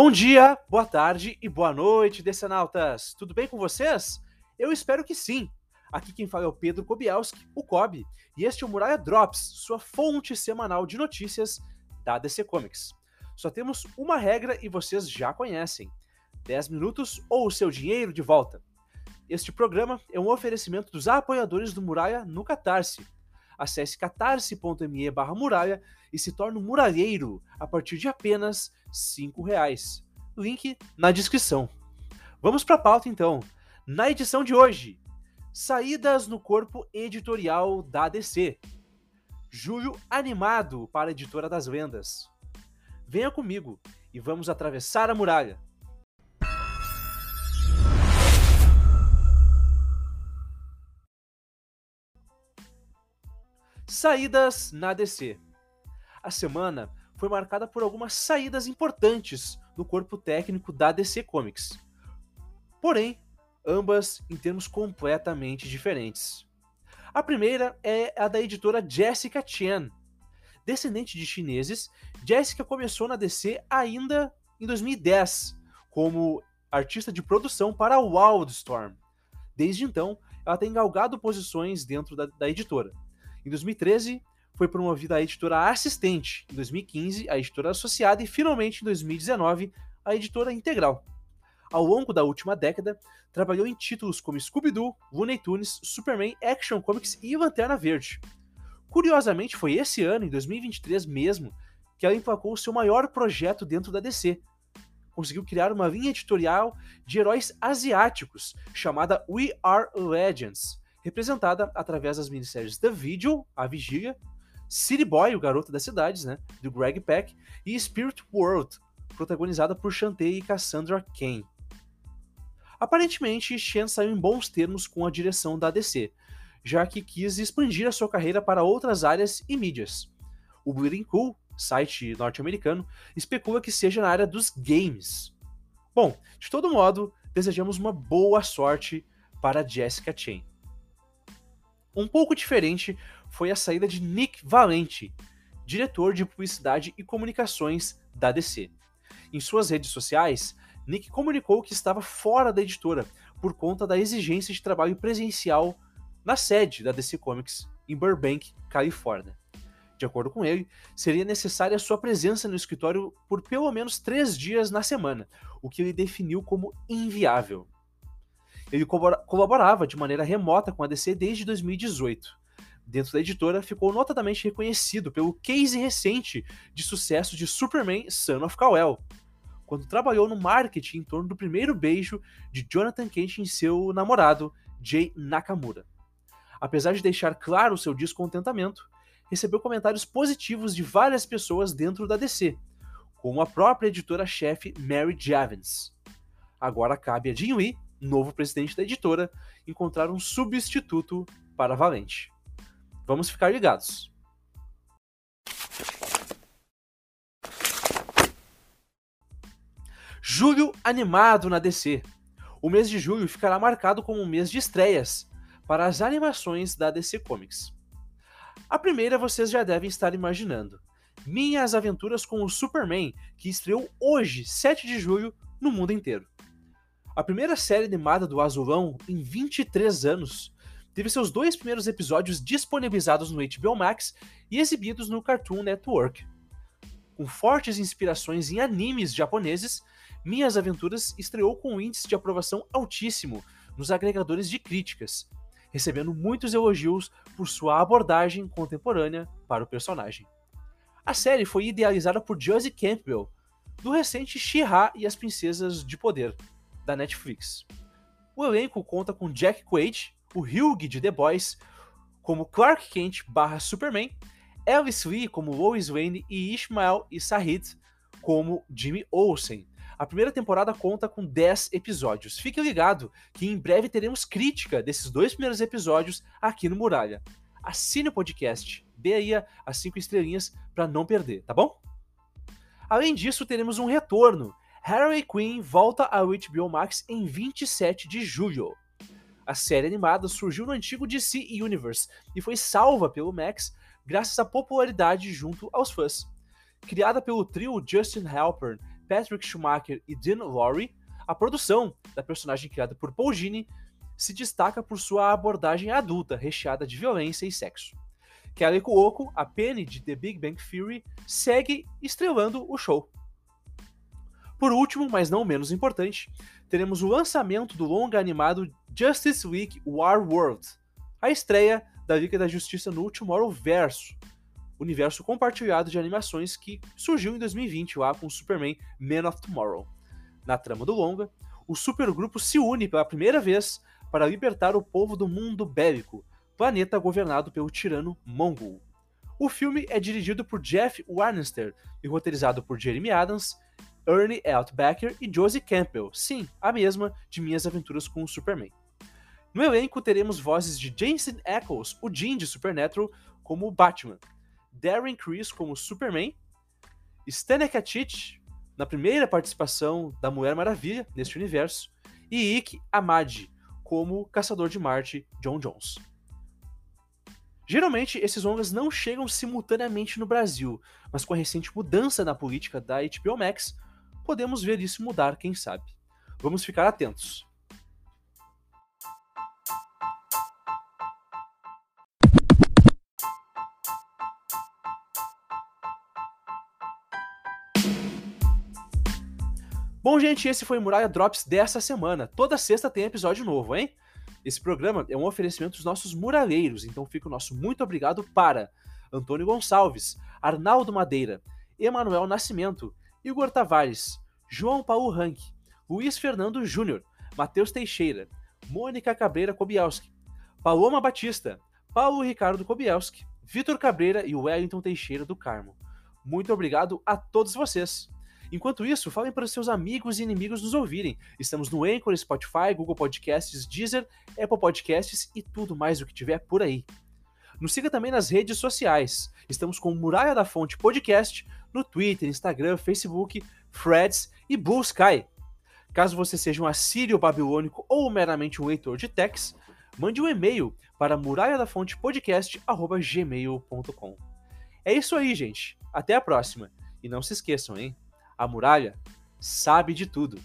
Bom dia, boa tarde e boa noite, decenautas! Tudo bem com vocês? Eu espero que sim. Aqui quem fala é o Pedro Kobielski, o Kobe, e este é o Muralha Drops, sua fonte semanal de notícias da DC Comics. Só temos uma regra e vocês já conhecem: 10 minutos ou o seu dinheiro de volta. Este programa é um oferecimento dos apoiadores do Muralha no Catarse. Acesse catarse.me barra muralha e se torne um muralheiro a partir de apenas R$ reais. Link na descrição. Vamos para a pauta então. Na edição de hoje, saídas no corpo editorial da DC. Julho animado para a editora das lendas. Venha comigo e vamos atravessar a muralha. Saídas na DC. A semana foi marcada por algumas saídas importantes no corpo técnico da DC Comics. Porém, ambas em termos completamente diferentes. A primeira é a da editora Jessica Chen. Descendente de chineses, Jessica começou na DC ainda em 2010 como artista de produção para Wildstorm. Desde então, ela tem galgado posições dentro da, da editora em 2013, foi promovida a editora assistente. Em 2015, a editora associada e finalmente em 2019, a editora integral. Ao longo da última década, trabalhou em títulos como Scooby-Doo, Looney Tunes, Superman, Action Comics e Lanterna Verde. Curiosamente, foi esse ano, em 2023 mesmo, que ela emplacou seu maior projeto dentro da DC. Conseguiu criar uma linha editorial de heróis asiáticos chamada We Are Legends, representada através das minisséries The Vigil, A Vigília, City Boy, o garoto das cidades, né, do Greg Peck, e Spirit World, protagonizada por Shantae e Cassandra Cain. Aparentemente, Shen saiu em bons termos com a direção da DC, já que quis expandir a sua carreira para outras áreas e mídias. O Bleeding Cool, site norte-americano, especula que seja na área dos games. Bom, de todo modo, desejamos uma boa sorte para Jessica Chen. Um pouco diferente foi a saída de Nick Valente, diretor de publicidade e comunicações da DC. Em suas redes sociais, Nick comunicou que estava fora da editora por conta da exigência de trabalho presencial na sede da DC Comics em Burbank, Califórnia. De acordo com ele, seria necessária sua presença no escritório por pelo menos três dias na semana, o que ele definiu como inviável. Ele colaborava de maneira remota com a DC desde 2018. Dentro da editora, ficou notadamente reconhecido pelo case recente de sucesso de Superman Son of Kal-El, quando trabalhou no marketing em torno do primeiro beijo de Jonathan Kent em seu namorado, Jay Nakamura. Apesar de deixar claro seu descontentamento, recebeu comentários positivos de várias pessoas dentro da DC, como a própria editora-chefe Mary Javins. Agora cabe a Jim Lee novo presidente da editora, encontrar um substituto para Valente. Vamos ficar ligados. Julho animado na DC. O mês de julho ficará marcado como um mês de estreias para as animações da DC Comics. A primeira vocês já devem estar imaginando: Minhas Aventuras com o Superman, que estreou hoje, 7 de julho, no mundo inteiro. A primeira série animada do Azulão em 23 anos teve seus dois primeiros episódios disponibilizados no HBO Max e exibidos no Cartoon Network. Com fortes inspirações em animes japoneses, Minhas Aventuras estreou com um índice de aprovação altíssimo nos agregadores de críticas, recebendo muitos elogios por sua abordagem contemporânea para o personagem. A série foi idealizada por Josie Campbell, do recente She-Ra e as Princesas de Poder, da Netflix. O elenco conta com Jack Quaid, o Hugh de The Boys, como Clark Kent barra Superman, Alice Lee como Lois Lane e Ishmael e Sahid como Jimmy Olsen. A primeira temporada conta com 10 episódios. Fique ligado que em breve teremos crítica desses dois primeiros episódios aqui no Muralha. Assine o podcast, dê aí as 5 estrelinhas para não perder, tá bom? Além disso, teremos um retorno Harley Quinn volta ao HBO Max em 27 de julho. A série animada surgiu no antigo DC Universe e foi salva pelo Max graças à popularidade junto aos fãs. Criada pelo trio Justin Halpern, Patrick Schumacher e Dean Lowry, a produção da personagem criada por Paul Gini se destaca por sua abordagem adulta, recheada de violência e sexo. Kelly Cuoco, a Penny de The Big Bang Theory, segue estrelando o show. Por último, mas não menos importante, teremos o lançamento do longa animado Justice League War World, a estreia da Liga da Justiça no Tomorrowverse, universo compartilhado de animações que surgiu em 2020 lá com Superman Man of Tomorrow. Na trama do longa, o supergrupo se une pela primeira vez para libertar o povo do mundo bélico, planeta governado pelo tirano Mongol. O filme é dirigido por Jeff Warnester e roteirizado por Jeremy Adams, Ernie Altbacker e Josie Campbell, sim, a mesma de Minhas Aventuras com o Superman. No elenco teremos vozes de Jensen Ackles, o Jean de Supernatural, como o Batman, Darren Criss como Superman, Stanley Katic, na primeira participação da Mulher Maravilha neste universo, e Ike Amadi como Caçador de Marte John Jones. Geralmente, esses longas não chegam simultaneamente no Brasil, mas com a recente mudança na política da HBO Max, podemos ver isso mudar, quem sabe. Vamos ficar atentos. Bom, gente, esse foi o Muralha Drops dessa semana. Toda sexta tem episódio novo, hein? Esse programa é um oferecimento dos nossos muraleiros, então fica o nosso muito obrigado para Antônio Gonçalves, Arnaldo Madeira, Emanuel Nascimento, Igor Tavares, João Paulo Rank, Luiz Fernando Júnior, Matheus Teixeira, Mônica Cabreira Kobielski, Paloma Batista, Paulo Ricardo Kobielski, Vitor Cabreira e Wellington Teixeira do Carmo. Muito obrigado a todos vocês! Enquanto isso, falem para os seus amigos e inimigos nos ouvirem. Estamos no Anchor, Spotify, Google Podcasts, Deezer, Apple Podcasts e tudo mais o que tiver por aí. Nos siga também nas redes sociais. Estamos com Muralha da Fonte Podcast no Twitter, Instagram, Facebook, Threads e Blue Sky. Caso você seja um assírio babilônico ou meramente um leitor de texts, mande um e-mail para muralhadafontepodcast.gmail.com. É isso aí, gente. Até a próxima. E não se esqueçam, hein? A muralha sabe de tudo.